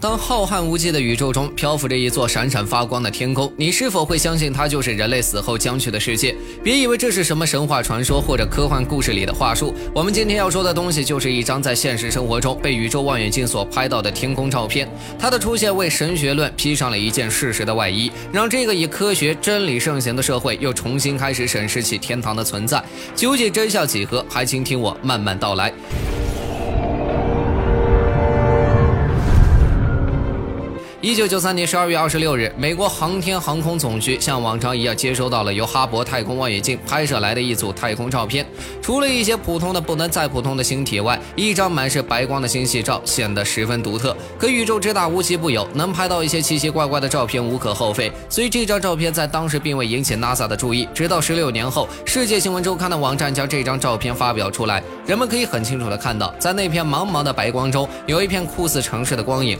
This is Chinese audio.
当浩瀚无际的宇宙中漂浮着一座闪闪发光的天空，你是否会相信它就是人类死后将去的世界？别以为这是什么神话传说或者科幻故事里的话术。我们今天要说的东西，就是一张在现实生活中被宇宙望远镜所拍到的天空照片。它的出现为神学论披上了一件事实的外衣，让这个以科学真理盛行的社会又重新开始审视起天堂的存在。究竟真相几何？还请听我慢慢道来。一九九三年十二月二十六日，美国航天航空总局像往常一样接收到了由哈勃太空望远镜拍摄来的一组太空照片。除了一些普通的不能再普通的星体外，一张满是白光的星系照显得十分独特。可宇宙之大，无奇不有，能拍到一些奇奇怪怪的照片无可厚非。所以这张照片在当时并未引起 NASA 的注意。直到十六年后，世界新闻周刊的网站将这张照片发表出来，人们可以很清楚的看到，在那片茫茫的白光中，有一片酷似城市的光影。